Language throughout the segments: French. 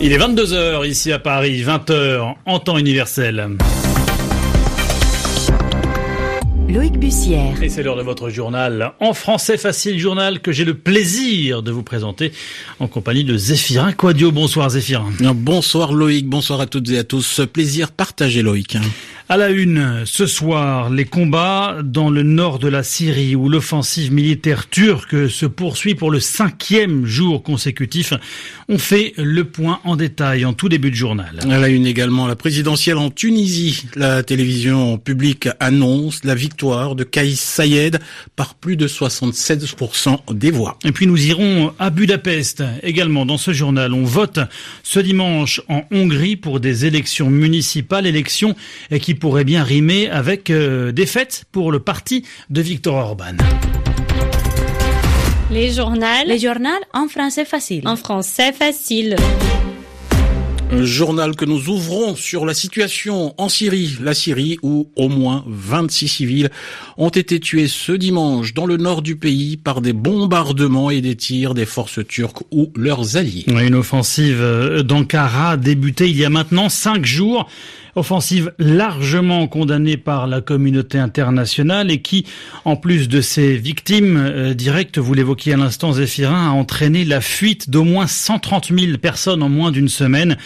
Il est 22h ici à Paris, 20h en temps universel. Loïc Bussière. Et c'est l'heure de votre journal en français facile, journal que j'ai le plaisir de vous présenter en compagnie de Zéphirin Quadio. Bonsoir Zéphirin. Bonsoir Loïc, bonsoir à toutes et à tous. Plaisir partagé Loïc. À la une, ce soir, les combats dans le nord de la Syrie où l'offensive militaire turque se poursuit pour le cinquième jour consécutif. On fait le point en détail en tout début de journal. À la une également, la présidentielle en Tunisie. La télévision publique annonce la victoire de Kaïs Sayed par plus de 76% des voix. Et puis nous irons à Budapest également dans ce journal. On vote ce dimanche en Hongrie pour des élections municipales, élections qui pourrait bien rimer avec euh, des fêtes pour le parti de Victor Orban. Les journaux. Les journaux en français facile. En français facile. Un journal que nous ouvrons sur la situation en Syrie, la Syrie où au moins 26 civils ont été tués ce dimanche dans le nord du pays par des bombardements et des tirs des forces turques ou leurs alliés. Une offensive d'Ankara débutée il y a maintenant cinq jours offensive largement condamnée par la communauté internationale et qui, en plus de ses victimes euh, directes, vous l'évoquiez à l'instant, Zéphirin, a entraîné la fuite d'au moins 130 000 personnes en moins d'une semaine.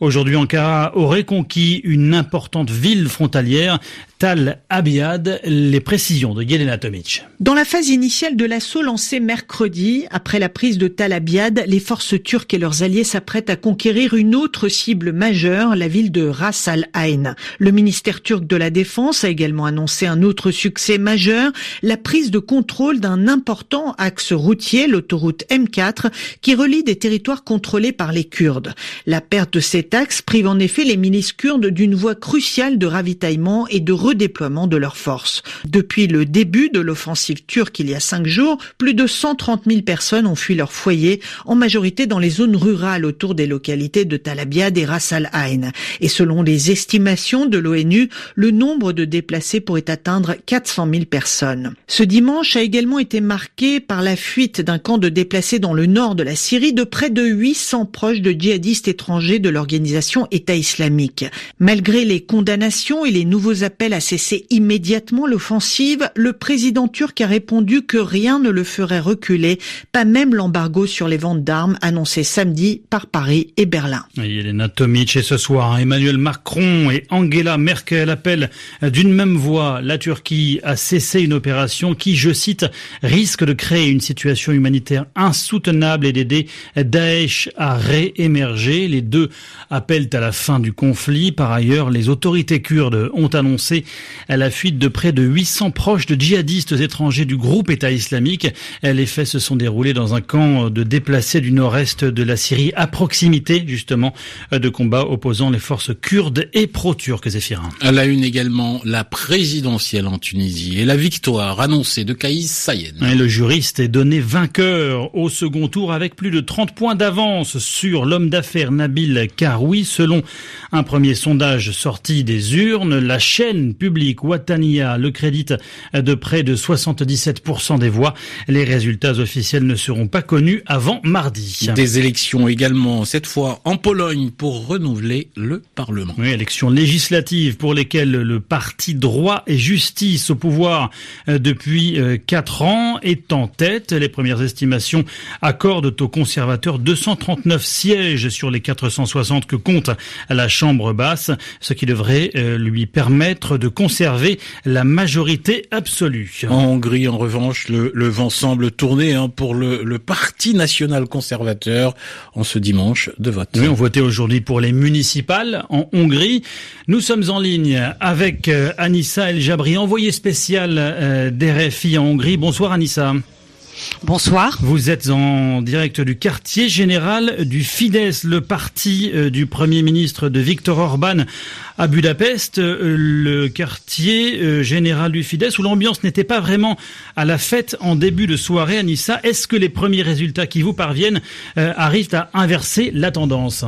Aujourd'hui, Ankara aurait conquis une importante ville frontalière, Tal Abiad, les précisions de Yelena Tomic. Dans la phase initiale de l'assaut lancé mercredi, après la prise de Tal Abiad, les forces turques et leurs alliés s'apprêtent à conquérir une autre cible majeure, la ville de Ras Al Ain. Le ministère turc de la Défense a également annoncé un autre succès majeur, la prise de contrôle d'un important axe routier, l'autoroute M4, qui relie des territoires contrôlés par les Kurdes. La perte de cet axe prive en effet les milices kurdes d'une voie cruciale de ravitaillement et de redéploiement de leurs forces. Depuis le début de l'offensive turque il y a cinq jours, plus de 130 000 personnes ont fui leur foyer, en majorité dans les zones rurales autour des localités de Talabiad et Ras Al Ain. Et selon les estimations de l'ONU, le nombre de déplacés pourrait atteindre 400 000 personnes. Ce dimanche a également été marqué par la fuite d'un camp de déplacés dans le nord de la Syrie de près de 800 proches de djihadistes étrangers de l'organisation État islamique. Malgré les condamnations et les nouveaux appels à cesser immédiatement l'offensive, le président turc a répondu que rien ne le ferait reculer, pas même l'embargo sur les ventes d'armes annoncé samedi par Paris et Berlin. Elena Tomic et ce soir, Emmanuel Macron et Angela Merkel appellent d'une même voix la Turquie à cesser une opération qui, je cite, risque de créer une situation humanitaire insoutenable et d'aider Daesh à réémerger. Les deux appellent à la fin du conflit. Par ailleurs, les autorités kurdes ont annoncé la fuite de près de 800 proches de djihadistes étrangers du groupe État islamique. Les faits se sont déroulés dans un camp de déplacés du nord-est de la Syrie, à proximité justement de combats opposant les forces kurdes et pro-turques, Zéphirin. À la une également, la présidentielle en Tunisie et la victoire annoncée de Kaïs Sayed. le juriste est donné vainqueur au second tour avec plus de 30 points d'avance sur l'homme d'affaires Nabil Karoui. Selon un premier sondage sorti des urnes, la chaîne public Watania le crédite de près de 77% des voix. Les résultats officiels ne seront pas connus avant mardi. Des élections également, cette fois en Pologne, pour renouveler le Parlement. Oui, élections législatives pour lesquelles le parti droit et justice au pouvoir euh, depuis 4 euh, ans est en tête. Les premières estimations accordent aux conservateurs 239 sièges sur les 460 que compte la Chambre basse, ce qui devrait euh, lui permettre de conserver la majorité absolue. En Hongrie, en revanche, le, le vent semble tourner hein, pour le, le, Parti national conservateur en ce dimanche de vote. Oui, on votait aujourd'hui pour les municipales en Hongrie. Nous sommes en ligne avec euh, Anissa El Jabri, envoyée spéciale euh, d'RFI en Hongrie. Bonsoir Anissa. Bonsoir. Vous êtes en direct du quartier général du Fidesz, le parti euh, du Premier ministre de Viktor Orban à Budapest, euh, le quartier euh, général du Fidesz, où l'ambiance n'était pas vraiment à la fête en début de soirée. Anissa, est-ce que les premiers résultats qui vous parviennent euh, arrivent à inverser la tendance?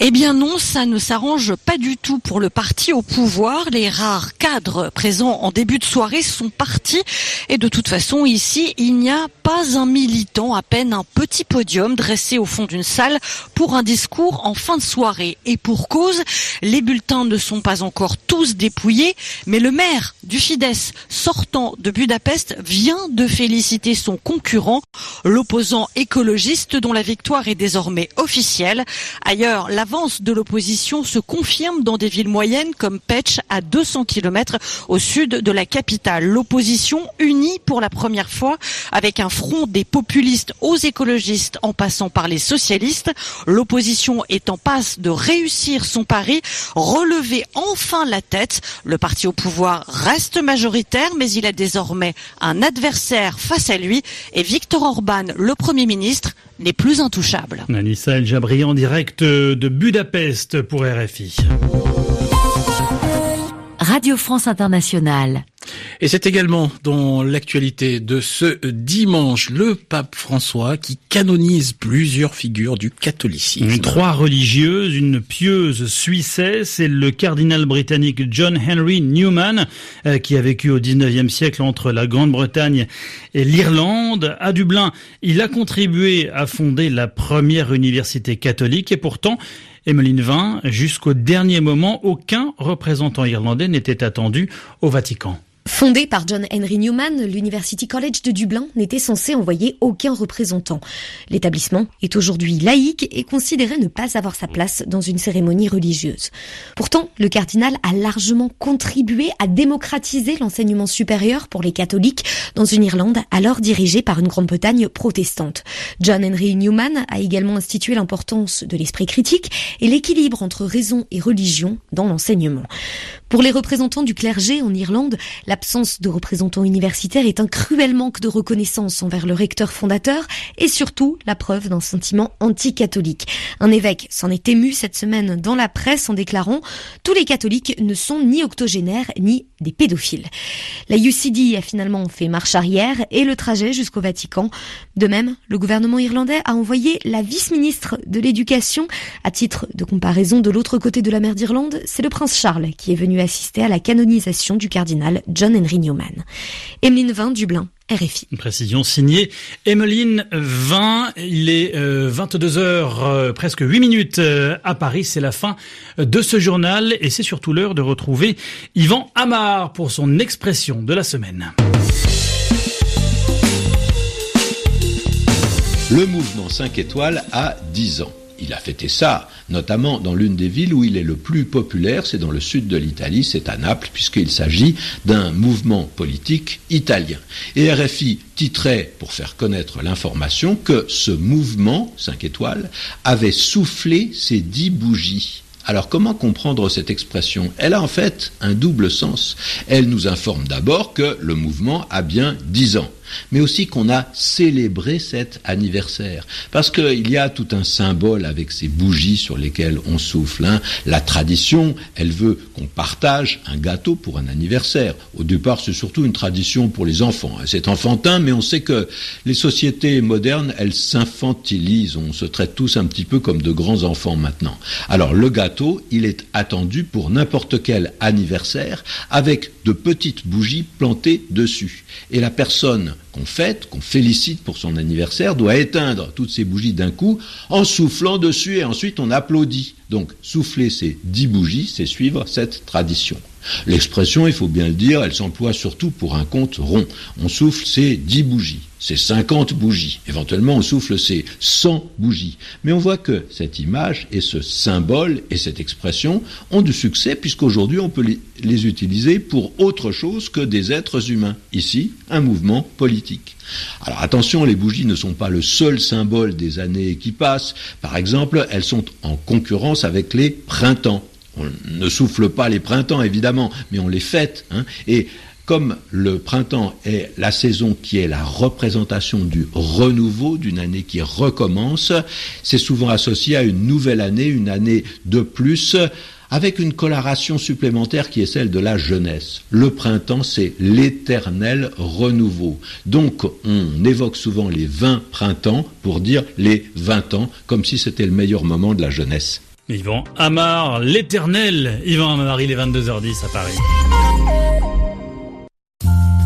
Eh bien non, ça ne s'arrange pas du tout pour le parti au pouvoir. Les rares cadres présents en début de soirée sont partis. Et de toute façon, ici, il n'y a pas un militant, à peine un petit podium dressé au fond d'une salle pour un discours en fin de soirée. Et pour cause, les bulletins ne sont pas encore tous dépouillés, mais le maire du Fidesz sortant de Budapest vient de féliciter son concurrent, l'opposant écologiste dont la victoire est désormais officielle. Ailleurs, l'avance de l'opposition se confirme dans des villes moyennes comme Pech à 200 km au sud de la capitale. L'opposition unie pour la première fois avec un front des populistes aux écologistes en passant par les socialistes. L'opposition est en passe de réussir son pari, relever enfin la tête. Le parti au pouvoir reste majoritaire mais il a désormais un adversaire face à lui et Viktor Orban, le Premier ministre, n'est plus intouchable. Anissa El Jabri en direct de Budapest pour RFI. Radio France Internationale. Et c'est également dans l'actualité de ce dimanche le pape François qui canonise plusieurs figures du catholicisme. Trois religieuses, une pieuse suissesse et le cardinal britannique John Henry Newman euh, qui a vécu au 19e siècle entre la Grande-Bretagne et l'Irlande. À Dublin, il a contribué à fonder la première université catholique et pourtant Emmeline Vin, jusqu'au dernier moment, aucun représentant irlandais n'était attendu au Vatican. Fondé par John Henry Newman, l'University College de Dublin n'était censé envoyer aucun représentant. L'établissement est aujourd'hui laïque et considéré ne pas avoir sa place dans une cérémonie religieuse. Pourtant, le cardinal a largement contribué à démocratiser l'enseignement supérieur pour les catholiques dans une Irlande alors dirigée par une Grande-Bretagne protestante. John Henry Newman a également institué l'importance de l'esprit critique et l'équilibre entre raison et religion dans l'enseignement. Pour les représentants du clergé en Irlande, l'absence de représentants universitaires est un cruel manque de reconnaissance envers le recteur fondateur et surtout la preuve d'un sentiment anti-catholique. Un évêque s'en est ému cette semaine dans la presse en déclarant tous les catholiques ne sont ni octogénaires ni des pédophiles. La UCD a finalement fait marche arrière et le trajet jusqu'au Vatican. De même, le gouvernement irlandais a envoyé la vice-ministre de l'éducation. À titre de comparaison, de l'autre côté de la mer d'Irlande, c'est le prince Charles qui est venu assister à la canonisation du cardinal John Henry Newman. Emeline Vin, Dublin, RFI. Une précision signée Emeline Vin. Il est 22h, euh, euh, presque 8 minutes euh, à Paris. C'est la fin de ce journal et c'est surtout l'heure de retrouver Yvan Amar pour son expression de la semaine. Le mouvement 5 étoiles a 10 ans il a fêté ça, notamment dans l'une des villes où il est le plus populaire, c'est dans le sud de l'Italie, c'est à Naples, puisqu'il s'agit d'un mouvement politique italien. Et RFI titrait, pour faire connaître l'information, que ce mouvement, 5 étoiles, avait soufflé ses dix bougies. Alors comment comprendre cette expression? Elle a en fait un double sens. Elle nous informe d'abord que le mouvement a bien dix ans mais aussi qu'on a célébré cet anniversaire. Parce qu'il y a tout un symbole avec ces bougies sur lesquelles on souffle. Hein. La tradition, elle veut qu'on partage un gâteau pour un anniversaire. Au départ, c'est surtout une tradition pour les enfants. C'est enfantin, mais on sait que les sociétés modernes, elles s'infantilisent. On se traite tous un petit peu comme de grands enfants maintenant. Alors le gâteau, il est attendu pour n'importe quel anniversaire avec de petites bougies plantées dessus. Et la personne qu'on fête, qu'on félicite pour son anniversaire, doit éteindre toutes ces bougies d'un coup en soufflant dessus et ensuite on applaudit. Donc souffler ces dix bougies, c'est suivre cette tradition. L'expression, il faut bien le dire, elle s'emploie surtout pour un compte rond. On souffle ces dix bougies, ces cinquante bougies. Éventuellement, on souffle ces cent bougies. Mais on voit que cette image et ce symbole et cette expression ont du succès puisqu'aujourd'hui, on peut les utiliser pour autre chose que des êtres humains. Ici, un mouvement politique. Alors attention, les bougies ne sont pas le seul symbole des années qui passent. Par exemple, elles sont en concurrence avec les printemps. On ne souffle pas les printemps, évidemment, mais on les fête. Hein. Et comme le printemps est la saison qui est la représentation du renouveau, d'une année qui recommence, c'est souvent associé à une nouvelle année, une année de plus, avec une coloration supplémentaire qui est celle de la jeunesse. Le printemps, c'est l'éternel renouveau. Donc, on évoque souvent les 20 printemps pour dire les 20 ans, comme si c'était le meilleur moment de la jeunesse. Yvan Amar, l'éternel Yvan Amar, il est 22h10 à Paris.